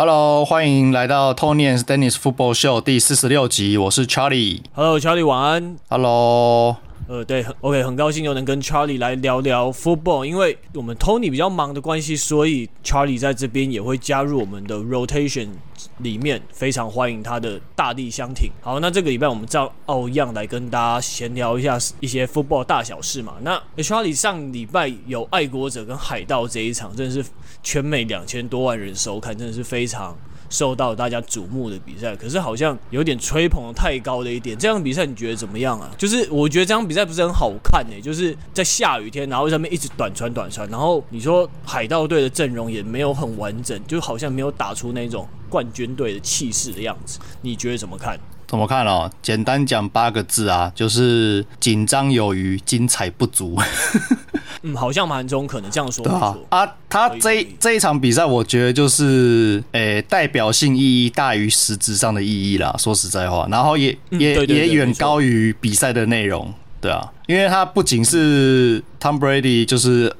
Hello，欢迎来到 Tony and Dennis Football Show 第四十六集，我是 Charlie。Hello，Charlie，晚安。Hello。呃，对，OK，很高兴又能跟 Charlie 来聊聊 football，因为我们 Tony 比较忙的关系，所以 Charlie 在这边也会加入我们的 rotation 里面，非常欢迎他的大力相挺。好，那这个礼拜我们照奥一样来跟大家闲聊一下一些 football 大小事嘛。那 Charlie 上礼拜有爱国者跟海盗这一场，真的是全美两千多万人收看，真的是非常。受到大家瞩目的比赛，可是好像有点吹捧的太高了一点。这样比赛你觉得怎么样啊？就是我觉得这场比赛不是很好看诶、就是在下雨天，然后上面一直短传短传，然后你说海盗队的阵容也没有很完整，就好像没有打出那种冠军队的气势的样子。你觉得怎么看？怎么看哦？简单讲八个字啊，就是紧张有余，精彩不足。嗯，好像蛮中可能这样说。对啊，啊，他这一这一场比赛，我觉得就是，诶、欸，代表性意义大于实质上的意义啦。说实在话，然后也、嗯、也也远高于比赛的内容。对啊，因为他不仅是 Tom Brady，就是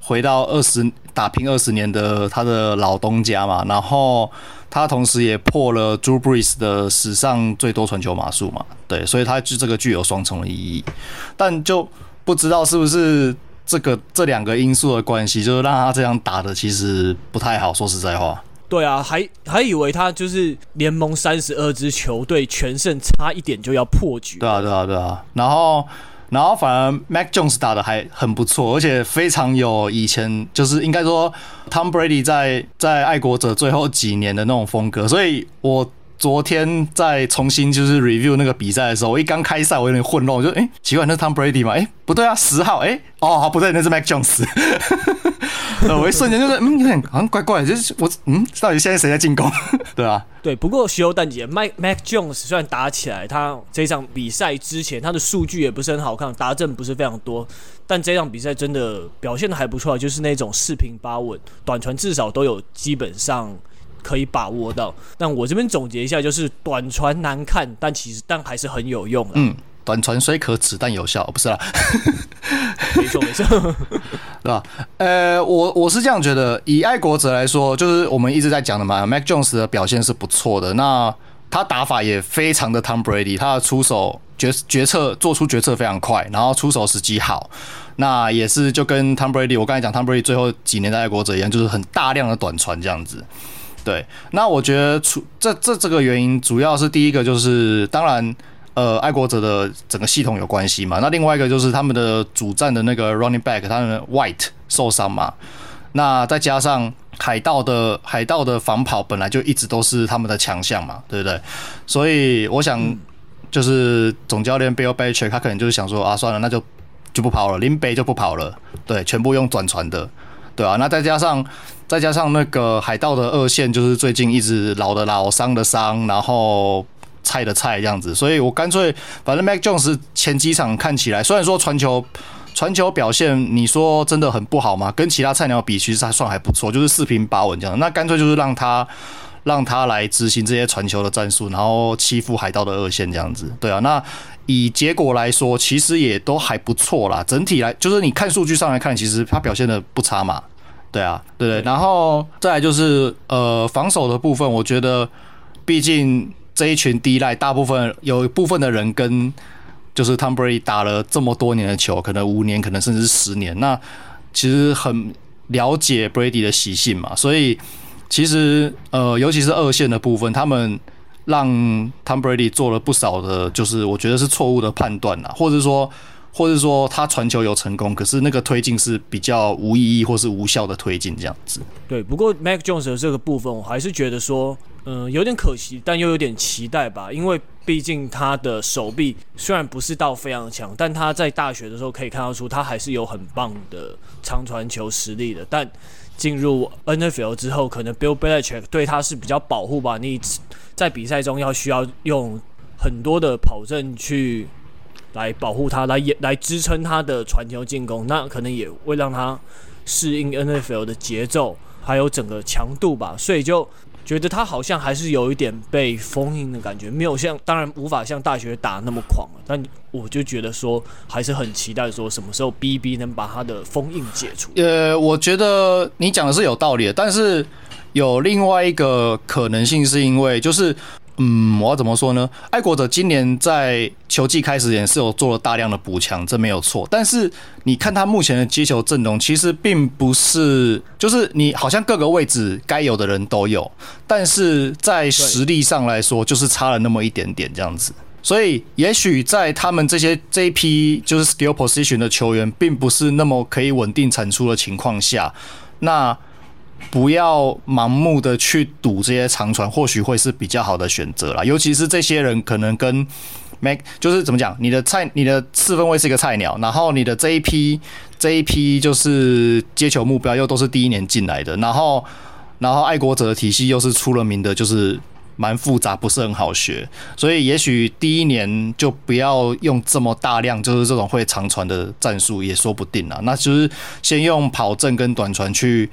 回到二十打拼二十年的他的老东家嘛，然后他同时也破了 Drew Brees 的史上最多传球码数嘛。对，所以他就这个具有双重的意义，但就不知道是不是。这个这两个因素的关系，就是让他这样打的其实不太好。说实在话，对啊，还还以为他就是联盟三十二支球队全胜，差一点就要破局。对啊，对啊，对啊。然后，然后反而 Mac Jones 打的还很不错，而且非常有以前就是应该说 Tom Brady 在在爱国者最后几年的那种风格。所以我。昨天在重新就是 review 那个比赛的时候，我一刚开赛我有点混乱，我就哎、奇怪，那是 Tom Brady 吗？哎、不对啊，十号哎、哦不对，那是 Mac Jones。我一瞬间就是嗯有点好像怪怪，就是我嗯到底现在谁在进攻？对啊，对。不过徐优蛋姐 Mac Mac Jones 虽然打起来，他这场比赛之前他的数据也不是很好看，达阵不是非常多，但这场比赛真的表现的还不错，就是那种四平八稳，短传至少都有基本上。可以把握到，但我这边总结一下，就是短传难看，但其实但还是很有用的。嗯，短传虽可耻，但有效，不是啦。没 错没错，对吧？呃，我我是这样觉得，以爱国者来说，就是我们一直在讲的嘛，Mac Jones 的表现是不错的，那他打法也非常的 Tom Brady，他的出手决决策做出决策非常快，然后出手时机好，那也是就跟 Tom Brady，我刚才讲 Tom Brady 最后几年的爱国者一样，就是很大量的短传这样子。对，那我觉得出这这这个原因，主要是第一个就是，当然，呃，爱国者的整个系统有关系嘛。那另外一个就是他们的主战的那个 running back，他们 White 受伤嘛。那再加上海盗的海盗的防跑本来就一直都是他们的强项嘛，对不对？所以我想，就是总教练 Bill Belichick 他可能就是想说啊，算了，那就就不跑了，林北就不跑了，对，全部用转传的。对啊，那再加上再加上那个海盗的二线，就是最近一直老的老伤的伤，然后菜的菜这样子，所以我干脆反正 Mac Jones 前几场看起来，虽然说传球传球表现你说真的很不好嘛，跟其他菜鸟比其实还算还不错，就是四平八稳这样，那干脆就是让他让他来执行这些传球的战术，然后欺负海盗的二线这样子。对啊，那以结果来说，其实也都还不错啦。整体来就是你看数据上来看，其实他表现的不差嘛。对啊，对对，然后再来就是呃防守的部分，我觉得毕竟这一群 D-line 大部分有一部分的人跟就是 Tom Brady 打了这么多年的球，可能五年，可能甚至是十年，那其实很了解 Brady 的习性嘛，所以其实呃尤其是二线的部分，他们让 Tom Brady 做了不少的，就是我觉得是错误的判断啦，或者说。或者说他传球有成功，可是那个推进是比较无意义或是无效的推进这样子。对，不过 Mac Jones 的这个部分，我还是觉得说，嗯、有点可惜，但又有点期待吧。因为毕竟他的手臂虽然不是到非常强，但他在大学的时候可以看到出他还是有很棒的长传球实力的。但进入 NFL 之后，可能 Bill Belichick 对他是比较保护吧。你在比赛中要需要用很多的跑阵去。来保护他，来也来支撑他的传球进攻，那可能也会让他适应 NFL 的节奏，还有整个强度吧。所以就觉得他好像还是有一点被封印的感觉，没有像当然无法像大学打那么狂了。但我就觉得说还是很期待说什么时候 BB 能把他的封印解除。呃，我觉得你讲的是有道理的，但是有另外一个可能性，是因为就是。嗯，我要怎么说呢？爱国者今年在球季开始也是有做了大量的补强，这没有错。但是你看他目前的接球阵容，其实并不是，就是你好像各个位置该有的人都有，但是在实力上来说，就是差了那么一点点这样子。所以，也许在他们这些这一批就是 skill position 的球员，并不是那么可以稳定产出的情况下，那。不要盲目的去赌这些长传，或许会是比较好的选择啦。尤其是这些人可能跟 Mac 就是怎么讲，你的菜，你的四分卫是一个菜鸟，然后你的这一批这一批就是接球目标又都是第一年进来的，然后然后爱国者的体系又是出了名的，就是蛮复杂，不是很好学，所以也许第一年就不要用这么大量就是这种会长传的战术也说不定啦。那就是先用跑阵跟短传去。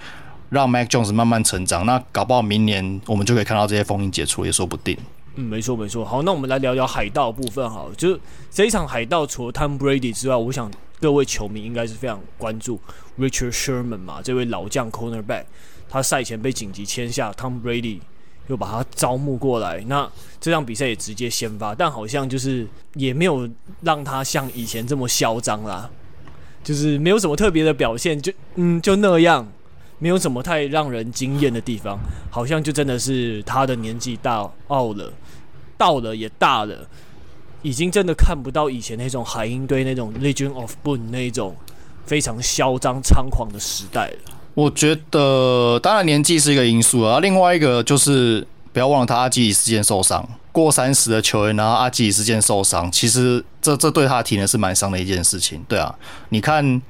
让 Mac Jones 慢慢成长，那搞不好明年我们就可以看到这些封印解除，也说不定。嗯，没错没错。好，那我们来聊聊海盗部分。好，就是这一场海盗除了 Tom Brady 之外，我想各位球迷应该是非常关注 Richard Sherman 嘛，这位老将 Cornerback，他赛前被紧急签下，Tom Brady 又把他招募过来，那这场比赛也直接先发，但好像就是也没有让他像以前这么嚣张啦，就是没有什么特别的表现，就嗯就那样。没有什么太让人惊艳的地方，好像就真的是他的年纪大傲了，到了也大了，已经真的看不到以前那种海鹰队那种 Legion of Boom 那种非常嚣张猖狂的时代了。我觉得，当然年纪是一个因素啊，另外一个就是不要忘了他阿基里斯腱受伤，过三十的球员，然后阿基里斯腱受伤，其实这这对他体能是蛮伤的一件事情。对啊，你看。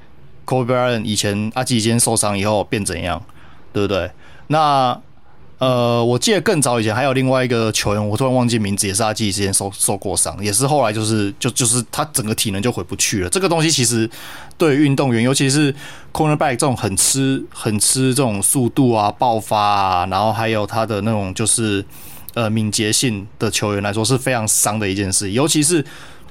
Kobe Bryant 以前阿基里斯受伤以后变怎样，对不对？那呃，我记得更早以前还有另外一个球员，我突然忘记名字，也是阿基里斯受受过伤，也是后来就是就就是他整个体能就回不去了。这个东西其实对运动员，尤其是 Cornerback 这种很吃很吃这种速度啊、爆发啊，然后还有他的那种就是呃敏捷性的球员来说是非常伤的一件事。尤其是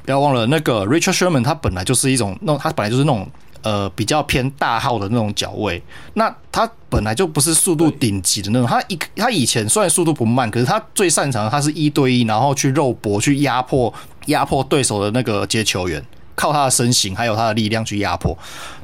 不要忘了那个 Richard Sherman，他本来就是一种那他本来就是那种。呃，比较偏大号的那种脚位，那他本来就不是速度顶级的那种。他一他以前虽然速度不慢，可是他最擅长的他是一对一，然后去肉搏，去压迫压迫对手的那个接球员，靠他的身形还有他的力量去压迫。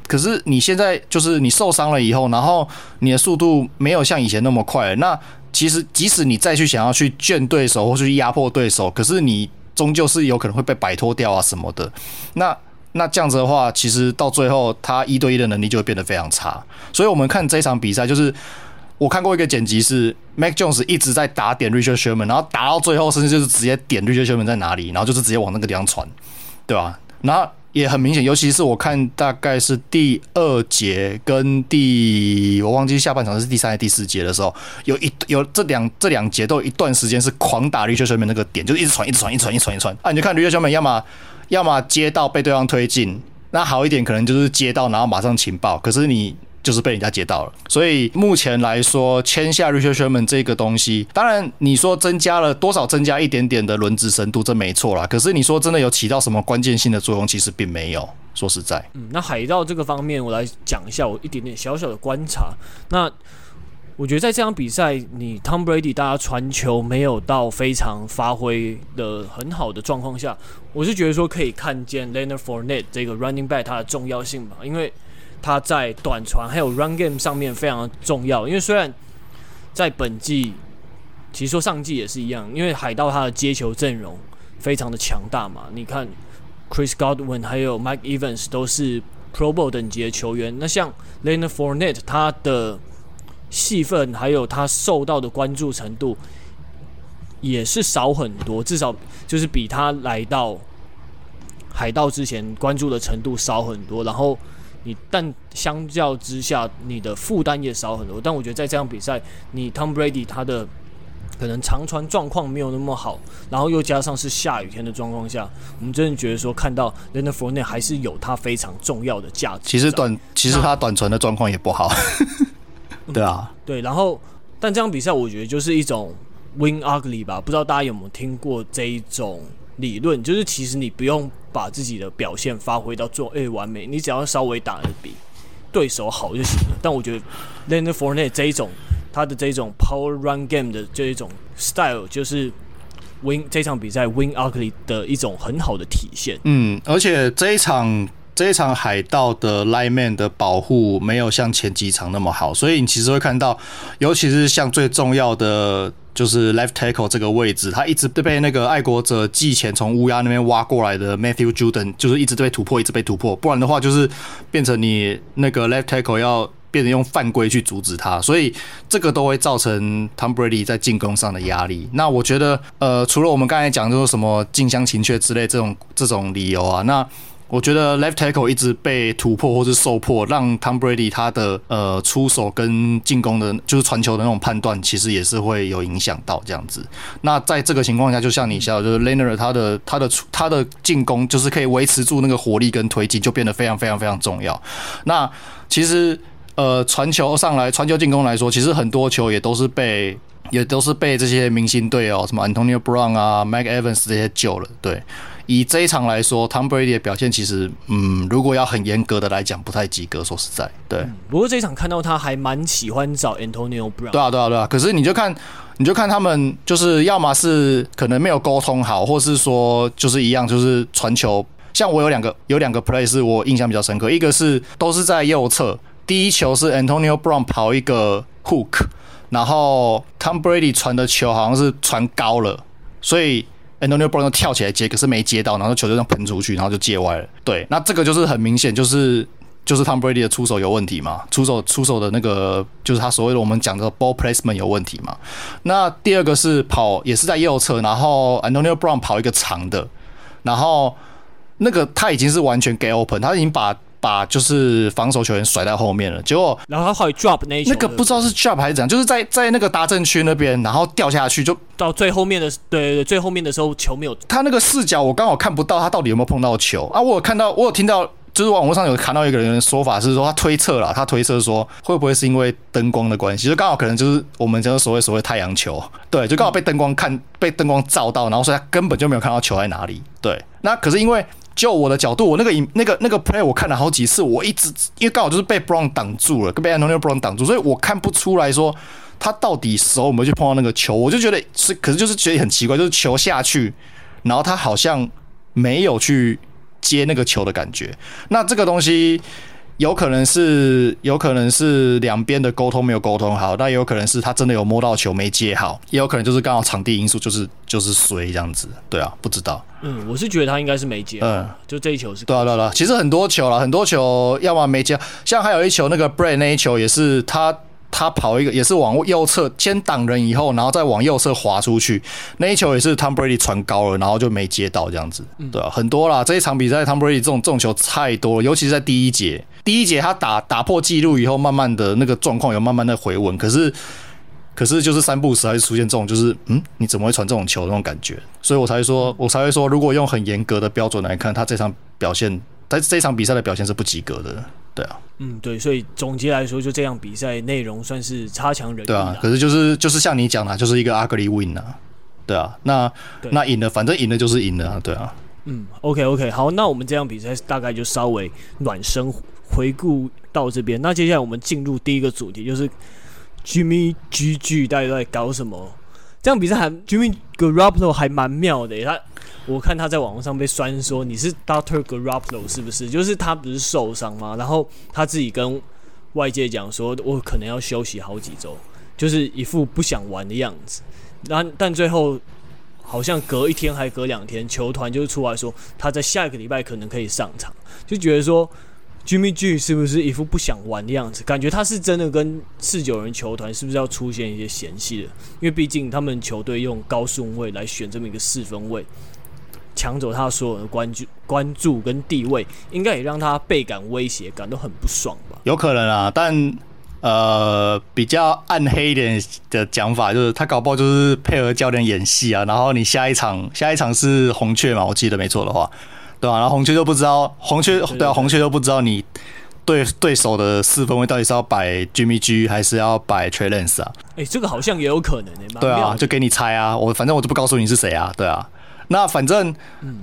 可是你现在就是你受伤了以后，然后你的速度没有像以前那么快了。那其实即使你再去想要去卷对手或去压迫对手，可是你终究是有可能会被摆脱掉啊什么的。那那这样子的话，其实到最后他一对一的能力就会变得非常差。所以我们看这场比赛，就是我看过一个剪辑是 Mac Jones 一直在打点 Richard Sherman，然后打到最后甚至就是直接点 Richard Sherman 在哪里，然后就是直接往那个地方传，对吧？然后也很明显，尤其是我看大概是第二节跟第我忘记下半场是第三还是第四节的时候，有一有这两这两节都有一段时间是狂打绿球球门那个点，就一直传一直传一直传一直传一传啊！你就看绿球球门要么。要么接到被对方推进，那好一点可能就是接到然后马上情报，可是你就是被人家接到了。所以目前来说，签下 Richardson 这个东西，当然你说增加了多少，增加一点点的轮值深度，这没错啦。可是你说真的有起到什么关键性的作用，其实并没有。说实在，嗯，那海盗这个方面，我来讲一下我一点点小小的观察。那我觉得在这场比赛，你 Tom Brady 大家传球没有到非常发挥的很好的状况下，我是觉得说可以看见 Leonard for Nate 这个 running back 它的重要性吧，因为他在短传还有 run game 上面非常重要。因为虽然在本季，其实说上季也是一样，因为海盗他的接球阵容非常的强大嘛，你看 Chris Godwin 还有 Mike Evans 都是 Pro Bowl 等级的球员，那像 l e n a f o r n e t t e 他的戏份还有他受到的关注程度也是少很多，至少就是比他来到海盗之前关注的程度少很多。然后你但相较之下，你的负担也少很多。但我觉得在这场比赛，你 Tom Brady 他的可能长传状况没有那么好，然后又加上是下雨天的状况下，我们真的觉得说看到 Fournette 还是有他非常重要的价值。其实短，其实他短传的状况也不好。对啊，对，然后，但这场比赛我觉得就是一种 win ugly 吧，不知道大家有没有听过这一种理论，就是其实你不用把自己的表现发挥到最诶完美，你只要稍微打得比对手好就行了。但我觉得 l e n a r f o r n e t 这一种，他的这种 power run game 的这一种 style，就是 win 这场比赛 win ugly 的一种很好的体现。嗯，而且这一场这一场海盗的 lineman 的保护没有像前几场那么好，所以你其实会看到，尤其是像最重要的。就是 left tackle 这个位置，他一直都被那个爱国者寄钱从乌鸦那边挖过来的 Matthew Judon，就是一直都被突破，一直被突破。不然的话，就是变成你那个 left tackle 要变成用犯规去阻止他，所以这个都会造成 Tom Brady 在进攻上的压力。那我觉得，呃，除了我们刚才讲就是什么近乡情怯之类这种这种理由啊，那。我觉得 left tackle 一直被突破或是受破，让 Tom Brady 他的呃出手跟进攻的，就是传球的那种判断，其实也是会有影响到这样子。那在这个情况下，就像你笑，就是 Leonard 他的他的他的进攻，就是可以维持住那个火力跟推进，就变得非常非常非常重要。那其实呃传球上来，传球进攻来说，其实很多球也都是被也都是被这些明星队哦，什么 Antonio Brown 啊、Mike Evans 这些救了，对。以这一场来说，Tom Brady 的表现其实，嗯，如果要很严格的来讲，不太及格。说实在，对。嗯、不过这一场看到他还蛮喜欢找 Antonio Brown。对啊，对啊，对啊。可是你就看，你就看他们，就是要么是可能没有沟通好，或是说就是一样，就是传球。像我有两个有两个 play 是我印象比较深刻，一个是都是在右侧，第一球是 Antonio Brown 跑一个 hook，然后 Tom Brady 传的球好像是传高了，所以。Antonio Brown 跳起来接，可是没接到，然后球就这样喷出去，然后就界外了。对，那这个就是很明显，就是就是 Tom Brady 的出手有问题嘛，出手出手的那个就是他所谓的我们讲的 ball placement 有问题嘛。那第二个是跑，也是在右侧，然后 Antonio Brown 跑一个长的，然后那个他已经是完全 get open，他已经把。把就是防守球员甩在后面了，结果然后他后来 drop 那一球，那个不知道是 drop 还是怎样，就是在在那个达阵区那边，然后掉下去就到最后面的，对对对，最后面的时候球没有，他那个视角我刚好看不到他到底有没有碰到球。啊，我有看到，我有听到，就是网络上有看到一个人的说法是说他推测了，他推测说会不会是因为灯光的关系，就刚好可能就是我们叫所谓所谓太阳球，对，就刚好被灯光看被灯光照到，然后所以他根本就没有看到球在哪里，对，那可是因为。就我的角度，我那个影那个那个 play 我看了好几次，我一直因为刚好就是被 Brown 挡住了，被 Antonio Brown 挡住，所以我看不出来说他到底手有没有去碰到那个球，我就觉得是，可是就是觉得很奇怪，就是球下去，然后他好像没有去接那个球的感觉，那这个东西。有可能是有可能是两边的沟通没有沟通好，但也有可能是他真的有摸到球没接好，也有可能就是刚好场地因素，就是就是衰这样子，对啊，不知道。嗯，我是觉得他应该是没接，嗯，就这一球是。对啊对啊对啊，其实很多球了，很多球要么没接，像还有一球那个 Bray 那一球也是他。他跑一个也是往右侧先挡人以后，然后再往右侧滑出去，那一球也是 Tom Brady 传高了，然后就没接到这样子，对啊，很多啦，这一场比赛 Tom Brady 这种这种球太多了，尤其是在第一节，第一节他打打破纪录以后，慢慢的那个状况有慢慢的回稳，可是可是就是三步时还是出现这种就是嗯，你怎么会传这种球那种感觉，所以我才说我才会说，如果用很严格的标准来看，他这场表现，在这场比赛的表现是不及格的。对啊，嗯，对，所以总结来说，就这样比赛内容算是差强人意。对啊，可是就是就是像你讲的，就是一个 ugly win 啊。对啊，那那赢了，反正赢了就是赢了啊。对啊，嗯，OK OK，好，那我们这场比赛大概就稍微暖身回顾到这边。那接下来我们进入第一个主题，就是 Jimmy G G 到底在搞什么？这样比赛还 Jimmy Garoppolo 还蛮妙的，他。我看他在网络上被酸说，你是 Doctor Garoppolo 是不是？就是他不是受伤吗？然后他自己跟外界讲说，我可能要休息好几周，就是一副不想玩的样子。然但最后好像隔一天还隔两天，球团就出来说他在下一个礼拜可能可以上场，就觉得说 Jimmy G 是不是一副不想玩的样子？感觉他是真的跟四九人球团是不是要出现一些嫌隙的？因为毕竟他们球队用高顺位来选这么一个四分卫。抢走他所有的关注、关注跟地位，应该也让他倍感威胁，感到很不爽吧？有可能啊，但呃，比较暗黑一点的讲法就是，他搞不好就是配合教练演戏啊。然后你下一场，下一场是红雀嘛？我记得没错的话，对吧、啊？然后红雀就不知道，红雀对啊，红雀就不知道你对对手的四分位到底是要摆 Jimmy G 还是要摆 Trey Lance 啊？哎、欸，这个好像也有可能诶、欸。对啊，就给你猜啊，我反正我就不告诉你是谁啊，对啊。那反正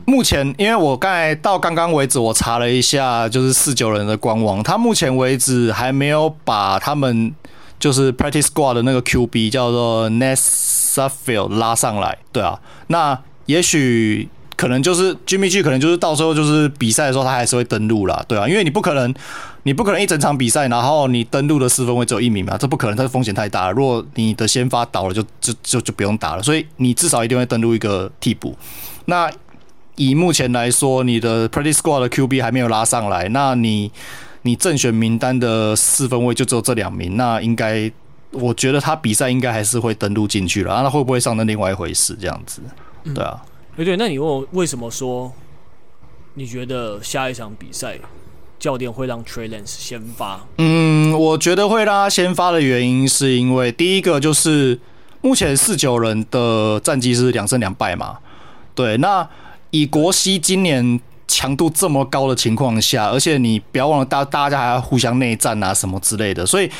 目前，因为我刚才到刚刚为止，我查了一下，就是四九人的官网，他目前为止还没有把他们就是 Practice Squad 的那个 QB 叫做 Nate Sudfeld 拉上来，对啊，那也许可能就是 Jimmy G 可能就是到时候就是比赛的时候他还是会登录啦，对啊，因为你不可能你不可能一整场比赛然后你登录的四分位只有一名嘛，这不可能，它的风险太大了。如果你的先发倒了就就就就不用打了，所以你至少一定会登录一个替补。那以目前来说，你的 Pretty Squad 的 QB 还没有拉上来，那你你正选名单的四分位就只有这两名，那应该我觉得他比赛应该还是会登录进去了，那会不会上的另外一回事，这样子，对啊。哎、对，那你问我为什么说你觉得下一场比赛教练会让 Trey Lance 先发？嗯，我觉得会让他先发的原因是因为第一个就是目前四九人的战绩是两胜两败嘛，对，那。以国西今年强度这么高的情况下，而且你不要忘了大大家还要互相内战啊什么之类的，所以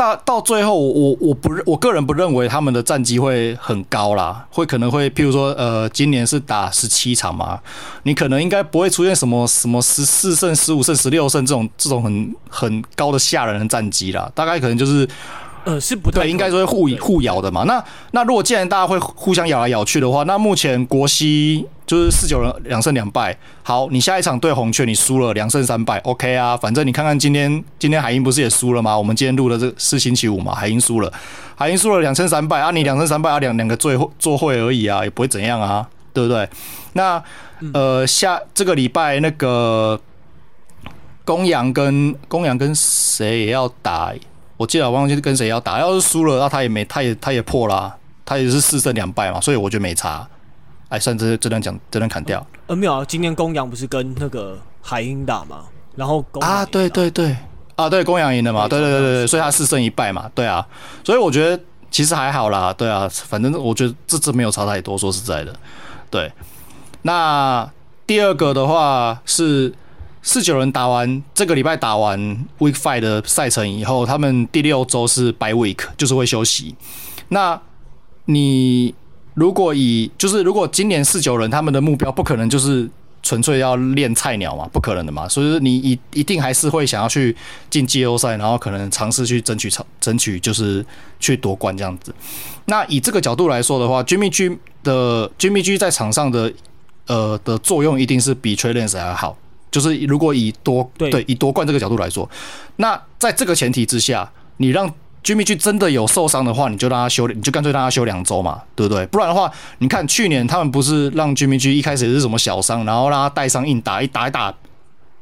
到到最后我我不我个人不认为他们的战绩会很高啦，会可能会譬如说呃今年是打十七场嘛，你可能应该不会出现什么什么十四胜、十五胜、十六胜这种这种很很高的吓人的战绩啦，大概可能就是。呃，是不对，应该说会互互咬的嘛。那那如果既然大家会互相咬来咬去的话，那目前国西就是四九人两胜两败。好，你下一场对红雀你输了两胜三败，OK 啊。反正你看看今天今天海鹰不是也输了吗？我们今天录的这是星期五嘛，海鹰输了，海鹰输了两胜三败啊，你两胜三败啊，两两个最后做会而已啊，也不会怎样啊，对不对？那呃下这个礼拜那个公羊跟公羊跟谁也要打？我记得我忘记是跟谁要打，要是输了，那他也没，他也他也破了，啊，他也是四胜两败嘛，所以我觉得没差。哎，算这这段讲这段砍掉。呃，没有啊，今天公羊不是跟那个海鹰打嘛，然后公啊，对对对，啊对，公羊赢了嘛，对对对对对，所以他四胜一败嘛，对啊，所以我觉得其实还好啦，对啊，反正我觉得这次没有差太多，说实在的，对。那第二个的话是。四九人打完这个礼拜打完 Week Five 的赛程以后，他们第六周是 Bye Week，就是会休息。那你如果以就是如果今年四九人他们的目标不可能就是纯粹要练菜鸟嘛，不可能的嘛，所以你一一定还是会想要去进季后赛，然后可能尝试去争取争取就是去夺冠这样子。那以这个角度来说的话，Jimmy G 的 Jimmy G 在场上的呃的作用一定是比 Trey Lance 还好。就是如果以夺对，对以夺冠这个角度来说，那在这个前提之下，你让 Jimmy G 真的有受伤的话，你就让他休，你就干脆让他休两周嘛，对不对？不然的话，你看去年他们不是让 Jimmy G 一开始也是什么小伤，然后让他带伤硬打，一打一打，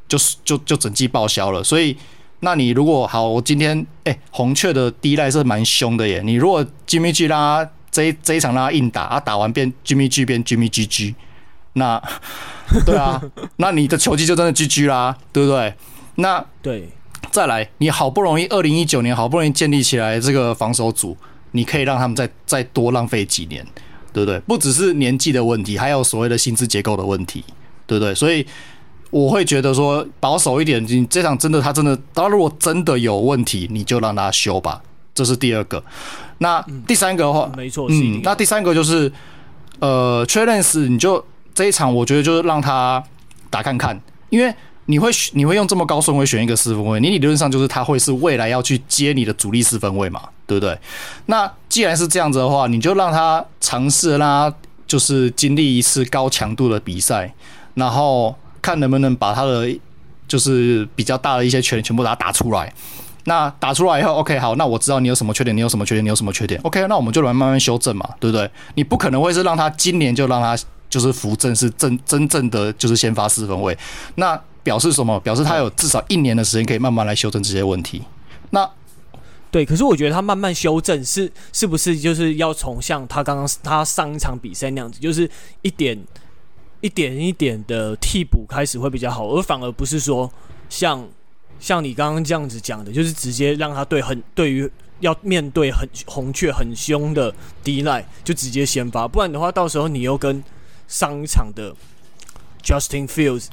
就是就就整季报销了。所以，那你如果好，我今天哎、红雀的第一代是蛮凶的耶。你如果 Jimmy G 让他这一这一场让他硬打，他打完变 Jimmy G 变 Jimmy GG，那。对啊，那你的球技就真的 GG 啦，对不对？那对，再来，你好不容易二零一九年好不容易建立起来这个防守组，你可以让他们再再多浪费几年，对不对？不只是年纪的问题，还有所谓的薪资结构的问题，对不对？所以我会觉得说保守一点，你这场真的他真的，他如果真的有问题，你就让他修吧，这是第二个。那第三个的话，嗯、没错，嗯，那第三个就是呃 Trey Lance 你就。这一场我觉得就是让他打看看，因为你会你会用这么高顺位选一个四分位，你理论上就是他会是未来要去接你的主力四分位嘛，对不对？那既然是这样子的话，你就让他尝试让他就是经历一次高强度的比赛，然后看能不能把他的就是比较大的一些缺全部把它打出来。那打出来以后，OK，好，那我知道你有什么缺点，你有什么缺点，你有什么缺点，OK，那我们就来慢慢修正嘛，对不对？你不可能会是让他今年就让他。就是扶正是真真正的就是先发四分位，那表示什么？表示他有至少一年的时间可以慢慢来修正这些问题。那对，可是我觉得他慢慢修正是是不是就是要从像他刚刚他上一场比赛那样子，就是一点一点一点的替补开始会比较好，而反而不是说像像你刚刚这样子讲的，就是直接让他对很对于要面对很红雀很凶的 D-line 就直接先发，不然的话到时候你又跟上一场的 Justin Fields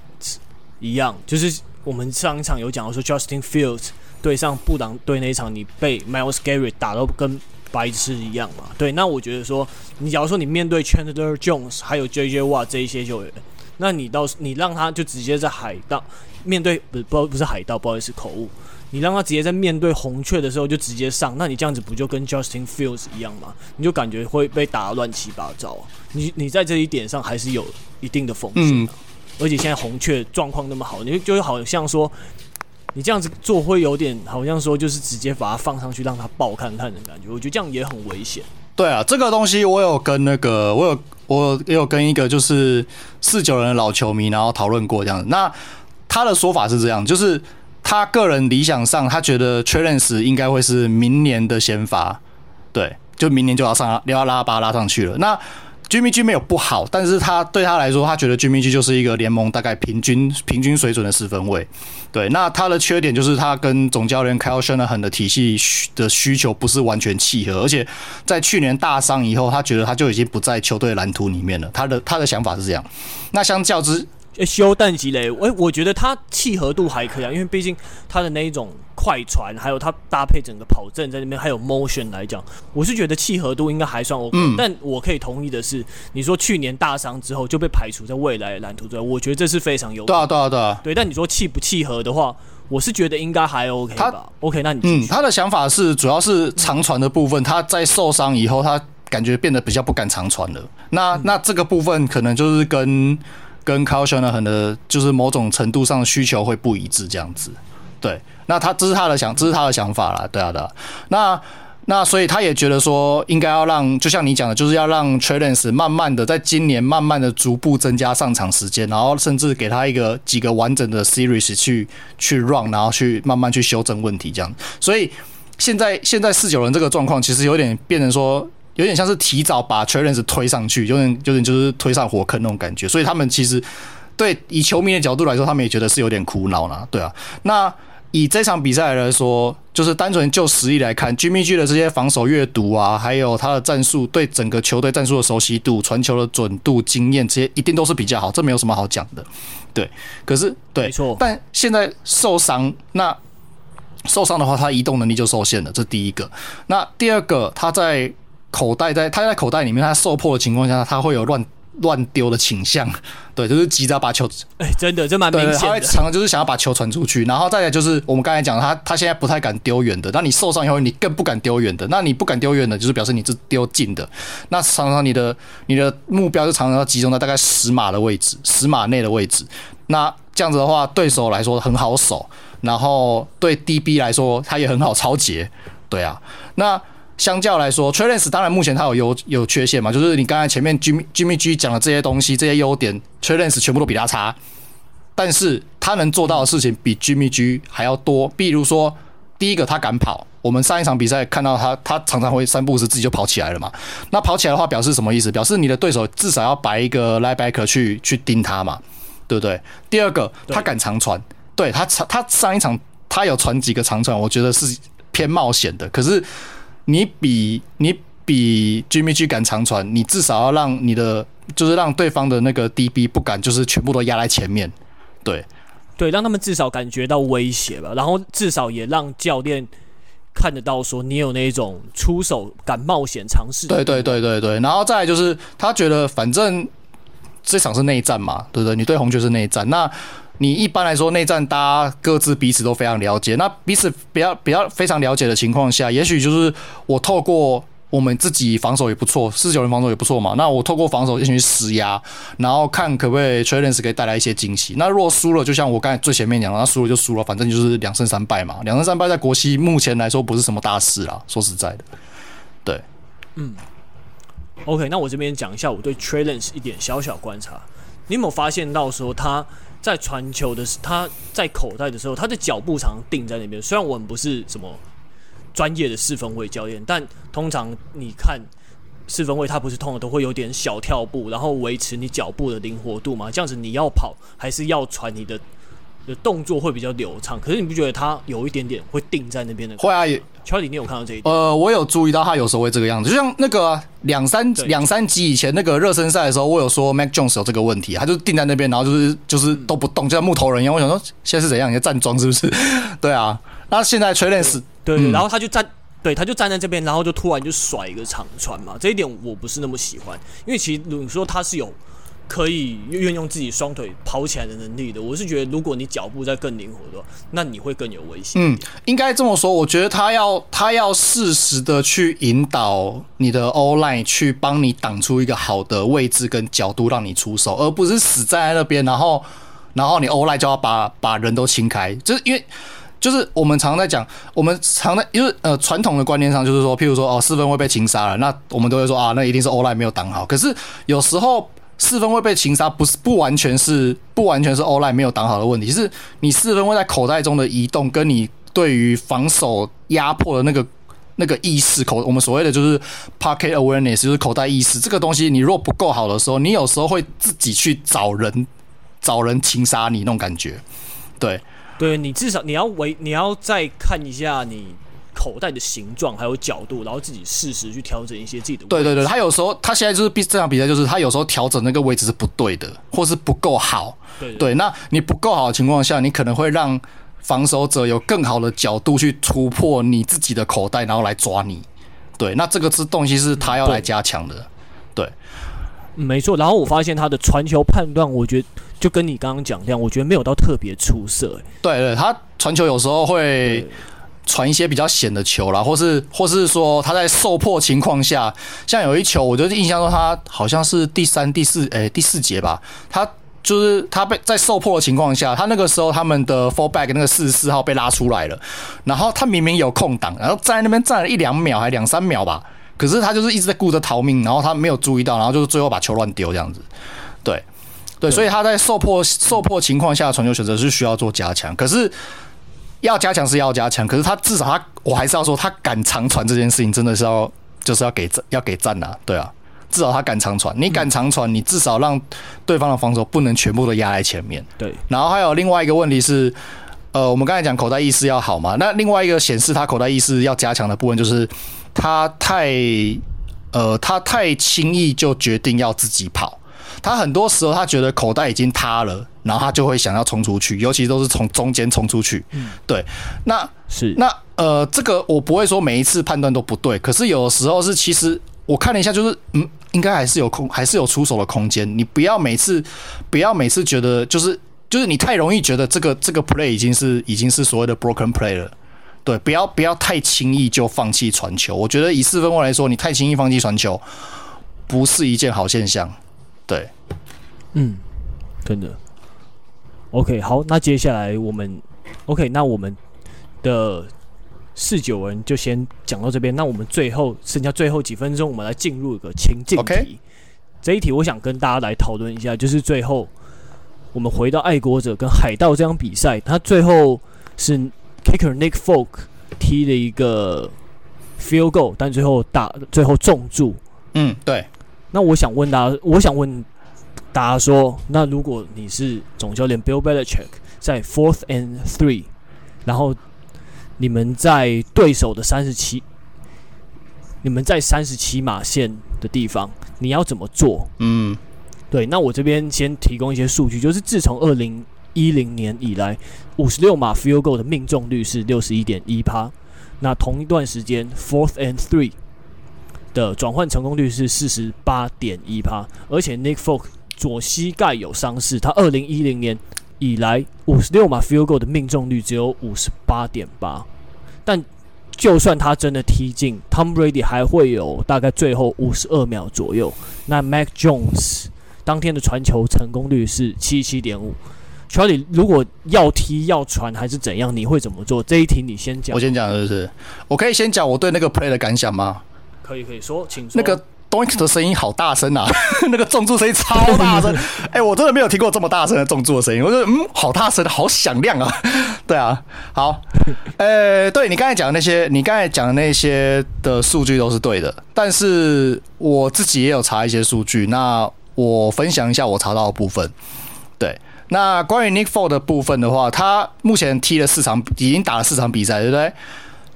一样，就是我们上一场有讲到说 Justin Fields 对上布朗队那一场，你被 Miles Garrett 打到跟白痴一样嘛？对，那我觉得说，你假如说你面对 Chandler Jones 还有 JJ Watt 这一些球员，那你到你让他就直接在海盗面对不不不是海盗，不好意思口误，你让他直接在面对红雀的时候就直接上，那你这样子不就跟 Justin Fields 一样吗？你就感觉会被打乱七八糟。你你在这一点上还是有一定的风险、而且现在红雀状况那么好，你就好像说你这样子做会有点好像说就是直接把它放上去让它爆看看的感觉，我觉得这样也很危险。对啊，这个东西我有跟那个我有我也有跟一个就是四九人的老球迷然后讨论过这样子，那他的说法是这样，就是。他个人理想上，他觉得 Trey Lance 应该会是明年的先发，对，就明年就要上，要拉把他拉上去了。那 Jimmy G 没有不好，但是他对他来说，他觉得 Jimmy G 就是一个联盟大概平均平均水准的四分位。对，那他的缺点就是他跟总教练 Kyle Shanahan 的体系的需求不是完全契合，而且在去年大伤以后，他觉得他就已经不在球队蓝图里面了。他的他的想法是这样。那相较之，修淡季嘞，哎，我觉得他契合度还可以啊，因为毕竟他的那一种快传，还有他搭配整个跑阵在那边，还有 motion 来讲，我是觉得契合度应该还算 OK。嗯。但我可以同意的是，你说去年大伤之后就被排除在未来的蓝图之外，我觉得这是非常有。对啊，对啊，对啊。对，但你说契不契合的话，我是觉得应该还 OK 吧。他 OK，那你嗯，他的想法是主要是长传的部分，他在受伤以后，他感觉变得比较不敢长传了。那那这个部分可能就是跟。跟 Kyle Shanahan 的，就是某种程度上需求会不一致，这样子。对，那他这是他的想，这是他的想法啦。对啊，对啊。那那所以他也觉得说，应该要让，就像你讲的，就是要让 TRANCE 慢慢的在今年慢慢的逐步增加上场时间，然后甚至给他一个几个完整的 series 去去 run，然后去慢慢去修正问题，这样。所以现在现在四九人这个状况，其实有点变成说。有点像是提早把 Trey Lance 推上去，有点有点就是推上火坑那种感觉，所以他们其实对以球迷的角度来说，他们也觉得是有点苦恼啦，对啊。那以这场比赛来说，就是单纯就实力来看，Jimmy G 的这些防守阅读啊，还有他的战术对整个球队战术的熟悉度、传球的准度、经验，这些一定都是比较好，这没有什么好讲的，对。可是对，没错。但现在受伤，那受伤的话，他移动能力就受限了，这第一个。那第二个，他在口袋在他在口袋里面，他受迫的情况下，他会有乱乱丢的倾向，对，就是急着把球，哎、欸，真的，这蛮明显的。他会常常就是想要把球传出去，然后再来就是我们刚才讲，他他现在不太敢丢远的。那你受伤以后，你更不敢丢远的。那你不敢丢远的，就是表示你是丢近的。那常常你的你的目标就常常要集中在大概十码的位置，十码内的位置。那这样子的话，对手来说很好守，然后对 DB 来说，他也很好超截。对啊，那。相较来说，Trey Lance 当然目前他有优有缺陷嘛，就是你刚才前面 Jimmy Jimmy G 讲的这些东西，这些优点，Trey Lance 全部都比他差，但是他能做到的事情比 Jimmy G 还要多。比如说，第一个他敢跑，我们上一场比赛看到他，他常常会三步时自己就跑起来了嘛。那跑起来的话，表示什么意思？表示你的对手至少要摆一个 linebacker 去去盯他嘛，对不对？第二个，他敢长传，对，对他长他上一场他有传几个长传，我觉得是偏冒险的，可是。你比你比 Jimmy G 敢长传，你至少要让你的就是让对方的那个 DB 不敢，就是全部都压在前面，对，对，让他们至少感觉到威胁吧，然后至少也让教练看得到说你有那种出手敢冒险尝试，对对对对对，然后再来就是他觉得反正这场是内战嘛，对不对？你对红雀是内战，那。你一般来说内战，大家各自彼此都非常了解。那彼此比较比较非常了解的情况下，也许就是我透过我们自己防守也不错，四九人防守也不错嘛。那我透过防守进行施压，然后看可不可以 Trey Lance 可以带来一些惊喜。那如果输了，就像我刚才最前面讲，那输了就输了，反正就是两胜三败嘛。两胜三败在国西目前来说不是什么大事啦，说实在的。对，嗯，OK，那我这边讲一下我对 Trey Lance 一点小小观察。你有没有发现到说他？在传球的时，他在口袋的时候，他的脚步常常定在那边。虽然我们不是什么专业的四分位教练，但通常你看四分位，他不是通常都会有点小跳步，然后维持你脚步的灵活度嘛？这样子你要跑还是要传，你的的动作会比较流畅。可是你不觉得他有一点点会定在那边的？会啊。Charlie，你有看到这一点？呃，我有注意到他有时候会这个样子，就像那个两三两三集以前那个热身赛的时候，我有说 Mac Jones 有这个问题，他就定在那边，然后就是就是都不动，就像木头人一样。我想说现在是怎样？你在站桩是不是？对啊，那现在 Trey Lance 对，然后他就站，对，他就站在这边，然后就突然就甩一个长传嘛。这一点我不是那么喜欢，因为其实你说他是有可以运用自己双腿跑起来的能力的。我是觉得，如果你脚步再更灵活的话，那你会更有威胁。嗯，应该这么说。我觉得他要他要适时的去引导你的 O line 去帮你挡出一个好的位置跟角度，让你出手，而不是死站在那边，然后然后你 O line 就要把把人都清开。就是因为就是我们常在讲，我们常在因为呃传统的观念上就是说，譬如说哦四分会被擒杀了，那我们都会说啊，那一定是 O line 没有挡好。可是有时候。四分卫被擒杀，不是不完全是不完全是 O-line 没有挡好的问题，是你四分卫在口袋中的移动，跟你对于防守压迫的那个那个意识口，我们所谓的就是 pocket awareness，就是口袋意识这个东西，你若不够好的时候，你有时候会自己去找人找人擒杀你那种感觉，对，对你至少你要维你要再看一下你。口袋的形状还有角度，然后自己适时去调整一些自己的。对对对，他有时候他现在就是比这场比赛，就是他有时候调整那个位置是不对的，或是不够好。对，对，对，那你不够好的情况下，你可能会让防守者有更好的角度去突破你自己的口袋，然后来抓你。对，那这个是东西是他要来加强的。对，对，没错。然后我发现他的传球判断，我觉得就跟你刚刚讲一样，我觉得没有到特别出色。对对，他传球有时候会。传一些比较险的球啦，或是或是说他在受迫情况下，像有一球，我就印象中他好像是第三、第四，诶、欸，第四节吧，他就是他被在受迫的情况下，他那个时候他们的 fullback 那个四十四号被拉出来了，然后他明明有空档，然后站在那边站了一两秒，还两三秒吧，可是他就是一直在顾着逃命，然后他没有注意到，然后就是最后把球乱丢这样子，对对，所以他在受迫受迫情况下传球选择是需要做加强，可是。要加强是要加强，可是他至少他，我还是要说他敢长传这件事情真的是要就是要给赞要给赞呐，对啊，至少他敢长传，你敢长传，你至少让对方的防守不能全部都压在前面。对，然后还有另外一个问题是，呃，我们刚才讲口袋意识要好嘛，那另外一个显示他口袋意识要加强的部分就是他太呃他太轻易就决定要自己跑。他很多时候，他觉得口袋已经塌了，然后他就会想要冲出去，尤其都是从中间冲出去。嗯，对。那是那呃，这个我不会说每一次判断都不对，可是有的时候是，其实我看了一下，就是嗯，应该还是有空，还是有出手的空间。你不要每次不要每次觉得就是就是你太容易觉得这个这个 play 已经是已经是所谓的 broken play 了。对，不要不要太轻易就放弃传球。我觉得以四分卫来说，你太轻易放弃传球不是一件好现象。对，嗯，真的。OK，好，那接下来我们 OK，那我们的四九人就先讲到这边。那我们最后剩下最后几分钟，我们来进入一个情境题。Okay? 这一题我想跟大家来讨论一下，就是最后我们回到爱国者跟海盗这场比赛，他最后是 Kicker Nick Folk 踢了一个 Field Goal，但最后打最后中柱。嗯，对。那我想问大家，我想问大家说，那如果你是总教练 Bill Belichick，在 Fourth and Three，然后你们在对手的三十七，你们在三十七码线的地方，你要怎么做？嗯，对。那我这边先提供一些数据，就是自从二零一零年以来，五十六码 Field Goal 的命中率是六十一点一趴。那同一段时间 Fourth and Three。的转换成功率是四十八点一趴，而且 Nick Folk 左膝盖有伤势，他二零一零年以来五十六码 Field Goal 的命中率只有五十八点八，但就算他真的踢进，Tom Brady 还会有大概最后五十二秒左右。那 Mac Jones 当天的传球成功率是七七点五。Charlie，如果要踢要传还是怎样，你会怎么做？这一题你先讲。我先讲，是不是？我可以先讲我对那个 play 的感想吗？可以可以说，请说。那个 Doink 的声音好大声啊！那个重注声音超大声，哎、欸，我真的没有听过这么大声的重注的声音。我觉得嗯，好大声，好响亮啊！对啊，好，呃、欸，对你刚才讲的那些，你刚才讲的那些的数据都是对的，但是我自己也有查一些数据，那我分享一下我查到的部分。对，那关于 Nick Ford 的部分的话，他目前踢了四场，已经打了四场比赛，对不对？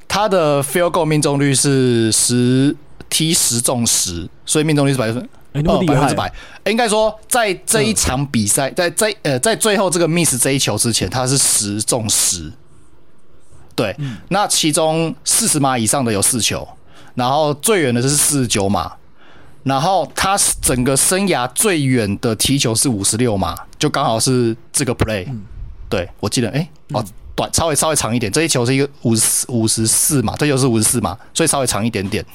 他的 field goal 命中率是十踢十中十，所以命中率是百分百分之百。应该说，在这一场比赛，在这呃在最后这个 miss 这一球之前，他是十中十。对，那其中四十码以上的有四球，然后最远的是四十九码。然后他整个生涯最远的踢球是五十六码，就刚好是这个 play。嗯、对我记得，哎，哦，短稍微稍微长一点，这一球是一个五十五十四码，这球是五十四码，所以稍微长一点点。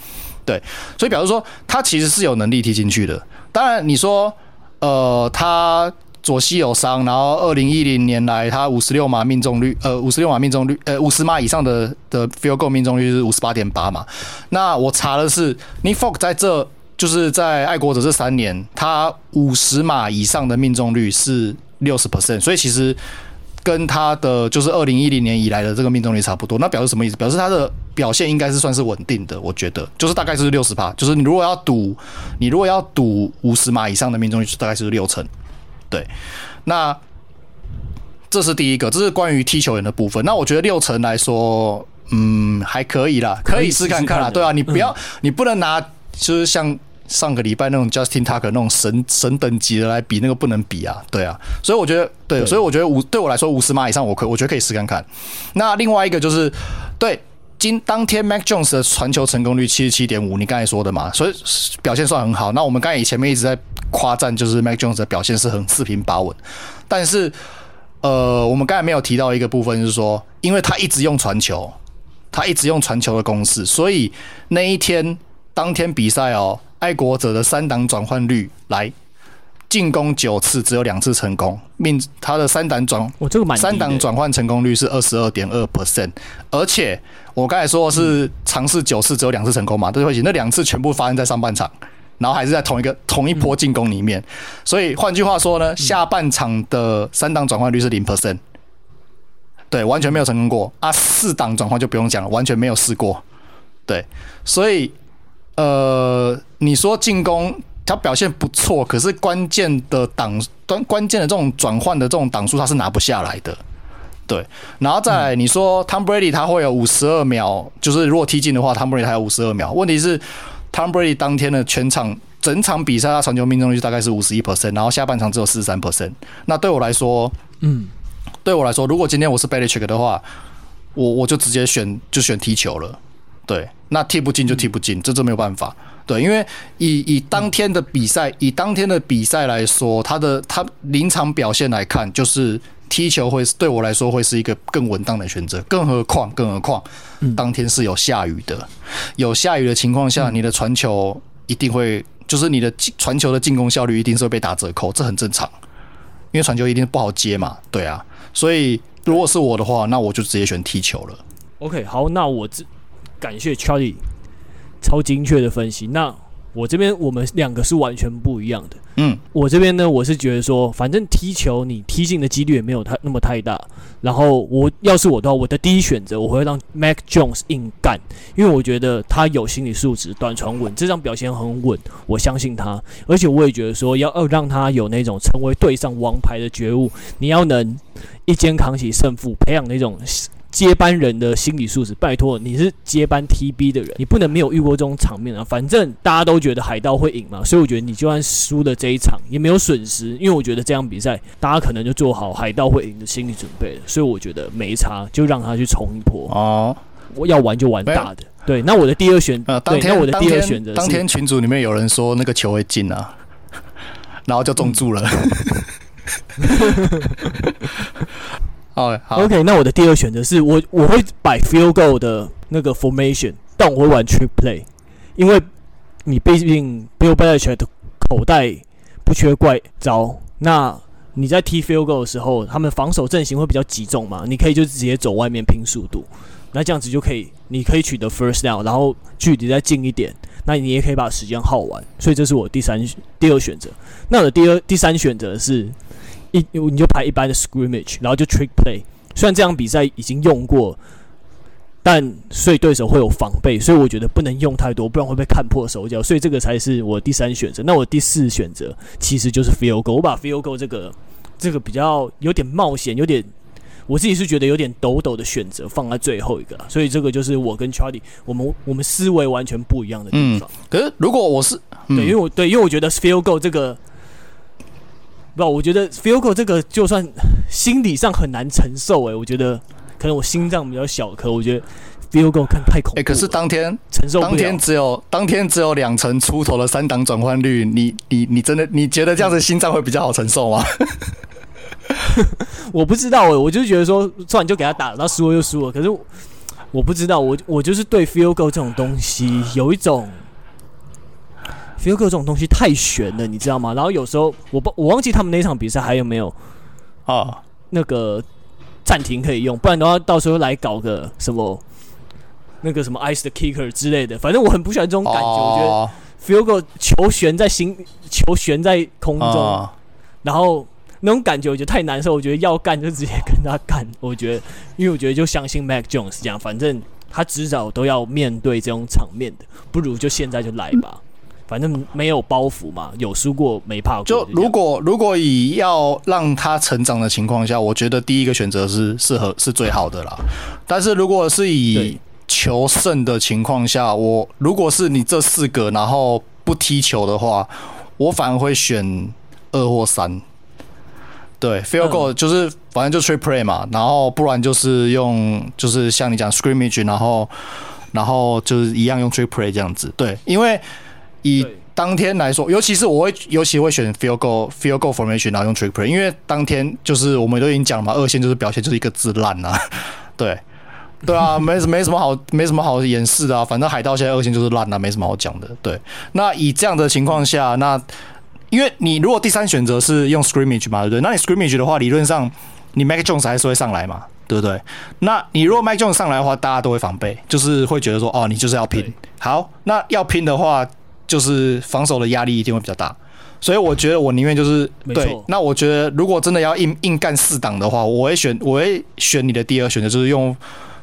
对，所以表示说他其实是有能力踢进去的。当然你说，呃，他。左膝有伤，然后二零一零年来他五十六码命中率，呃，五十六码命中率，呃，五十码以上的的 field goal 命中率是五十八点八嘛。那我查的是，Nikol 在这就是在爱国者这三年，他五十码以上的命中率是六十 percent，所以其实跟他的就是二零一零年以来的这个命中率差不多。那表示什么意思？表示他的表现应该是算是稳定的，我觉得就是大概是六十趴，就是你如果要赌，你如果要赌五十码以上的命中率，大概是六成。对，那这是第一个，这是关于踢球员的部分。那我觉得六成来说，嗯，还可以啦，可以试看看啦。对啊，你不要，嗯、你不能拿就是像上个礼拜那种 Justin Tucker 那种神神等级的来比，那个不能比啊。对啊，所以我觉得，对，对所以我觉得五对我来说五十码以上，我可我觉得可以试看看。那另外一个就是，对，今当天 Mac Jones 的传球成功率七十七点五，你刚才说的嘛，所以表现算很好。那我们刚才以前面一直在。夸赞就是 Mac Jones 的表现是很四平八稳，但是呃，我们刚才没有提到一个部分，就是说，因为他一直用传球，他一直用传球的公式，所以那一天当天比赛哦，爱国者的三档转换率来进攻九次，只有两次成功，命他的三档转，我这个蛮三档转换成功率是二十二点二 percent，而且我刚才说的是尝试九次只有两次成功嘛，对不起，那两次全部发生在上半场。然后还是在同一个同一波进攻里面，所以换句话说呢，下半场的三档转换率是零 percent，对，完全没有成功过啊。四档转换就不用讲了，完全没有试过，对，所以呃，你说进攻他表现不错，可是关键的档关关键的这种转换的这种档数他是拿不下来的，对。然后再来你说 Tom Brady 他会有五十二秒，就是如果踢进的话，Tom Brady 还有五十二秒，问题是。Tom Brady 当天的全场整场比赛，他传球命中率大概是五十一 percent，然后下半场只有四十三 percent。那对我来说，嗯，对我来说，如果今天我是 Belichick 的话，我我就直接选就选踢球了。对，那踢不进就踢不进，这这没有办法。对，因为以以当天的比赛，以当天的比赛来说，他的他临场表现来看，就是。踢球会对我来说会是一个更稳当的选择，更何况更何况，当天是有下雨的，有下雨的情况下，你的传球一定会，就是你的传球的进攻效率一定是会被打折扣，这很正常，因为传球一定不好接嘛，对啊，所以如果是我的话，那我就直接选踢球了。OK，好，那我这感谢 Charlie 超精确的分析，那。我这边我们两个是完全不一样的。嗯，我这边呢，我是觉得说，反正踢球你踢进的几率也没有太那么太大。然后我要是我的话，我的第一选择我会让 Mac Jones 硬干，因为我觉得他有心理素质，短传稳，这张表现很稳，我相信他。而且我也觉得说，要要让他有那种成为队上王牌的觉悟，你要能一肩扛起胜负，培养那种。接班人的心理素质，拜托，你是接班 TB 的人，你不能没有遇过这种场面啊！反正大家都觉得海盗会赢嘛，所以我觉得你就算输了这一场也没有损失，因为我觉得这样比赛大家可能就做好海盗会赢的心理准备了，所以我觉得没差，就让他去冲一波哦。我要玩就玩大的，对。那我的第二选，呃，当天我的第二选择，当天群组里面有人说那个球会进啊，然后就中注了。哦，OK，那我的第二选择是我我会摆 field goal 的那个 formation，但我会玩 trick play，因为你毕竟 Bill Belichick 的口袋不缺怪招，那你在踢 field goal 的时候，他们防守阵型会比较集中嘛，你可以就直接走外面拼速度，那这样子就可以，你可以取得 first down，然后距离再近一点，那你也可以把时间耗完，所以这是我第三第二选择。那我的第二第三选择是。一你就排一般的 scrimmage，然后就 trick play。虽然这场比赛已经用过，但所以对手会有防备，所以我觉得不能用太多，不然会被看破手脚。所以这个才是我第三选择。那我第四选择其实就是 field goal。我把 field goal 这个这个比较有点冒险，有点我自己是觉得有点抖抖的选择放在最后一个。所以这个就是我跟 Charlie 我们我们思维完全不一样的地方。嗯、可是如果我是、嗯、对，因为我对，因为我觉得 field goal 这个。不，我觉得 field goal 这个就算心理上很难承受诶，我觉得可能我心脏比较小颗，我觉得 field goal 看太恐怖。哎、欸，可是当天承受不了，当天只有当天只有两成出头的三档转换率，你你你真的你觉得这样子心脏会比较好承受吗？我不知道哎，我就觉得说，算你就给他打了，然后输了就输了。可是我不知道，我我就是对 field goal 这种东西有一种。Field goal 这种东西太悬了，你知道吗？然后有时候我不我忘记他们那场比赛还有没有啊那个暂停可以用，不然的话到时候来搞个什么那个什么 ice the kicker 之类的。反正我很不喜欢这种感觉，我觉得 field goal 球悬在心，球悬在空中，然后那种感觉我觉得太难受。我觉得要干就直接跟他干。我觉得，因为我觉得就相信 Mac Jones 这样，反正他迟早都要面对这种场面的，不如就现在就来吧。反正没有包袱嘛，有输过没怕过。就如果如果以要让他成长的情况下，我觉得第一个选择是适合是最好的啦。但是如果是以求胜的情况下，我如果是你这四个然后不踢球的话，我反而会选二或三。对，field goal 就是反正就 trick play 嘛，然后不然就是用就是像你讲 scrimmage，然后然后就是一样用 trick play 这样子。对，因为。以当天来说，尤其是我会，尤其会选 field goal field goal formation，然后用 trick play，因为当天就是我们都已经讲了嘛，二线就是表现就是一个字烂啊，对，对啊，没什没什么好没什么好掩饰的啊，反正海盗现在二线就是烂啊，没什么好讲的，对。那以这样的情况下，那因为你如果第三选择是用 scrimmage 嘛，对不对？那你 scrimmage 的话，理论上你 Mac Jones 还是会上来嘛，对不对？那你如果 Mac Jones 上来的话，大家都会防备，就是会觉得说，哦，你就是要拼。好，那要拼的话。就是防守的压力一定会比较大，所以我觉得我宁愿就是对。那我觉得如果真的要硬硬干四档的话，我会选我会选你的第二选择，就是用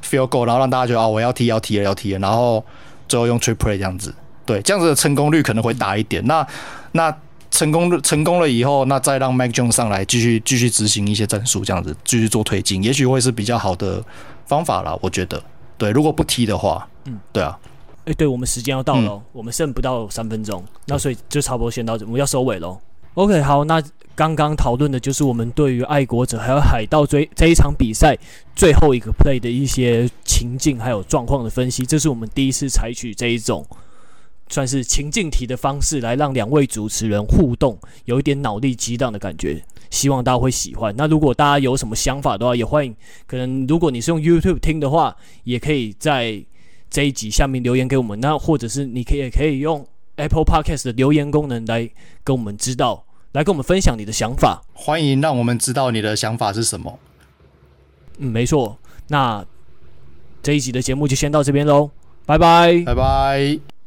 field goal，然后让大家觉得啊，我要踢要踢了要踢了，然后最后用 trick play 这样子。对，这样子的成功率可能会大一点。那那成功成功了以后，那再让 Mac Jones 上来继续继续执行一些战术，这样子继续做推进，也许会是比较好的方法啦。我觉得，对，如果不踢的话，嗯，对啊。哎、欸，对，我们时间要到了，嗯，我们剩不到三分钟，那所以就差不多先到这，我们要收尾喽。OK，好，那刚刚讨论的就是我们对于爱国者还有海盗追这一场比赛最后一个 play 的一些情境还有状况的分析，这是我们第一次采取这一种算是情境题的方式来让两位主持人互动，有一点脑力激荡的感觉，希望大家会喜欢。那如果大家有什么想法的话，也欢迎，可能如果你是用 YouTube 听的话，也可以在。这一集下面留言给我们，那或者是你可以也可以用 Apple Podcast 的留言功能来跟我们知道，来跟我们分享你的想法。欢迎让我们知道你的想法是什么。嗯，没错。那这一集的节目就先到这边喽，拜拜，拜拜。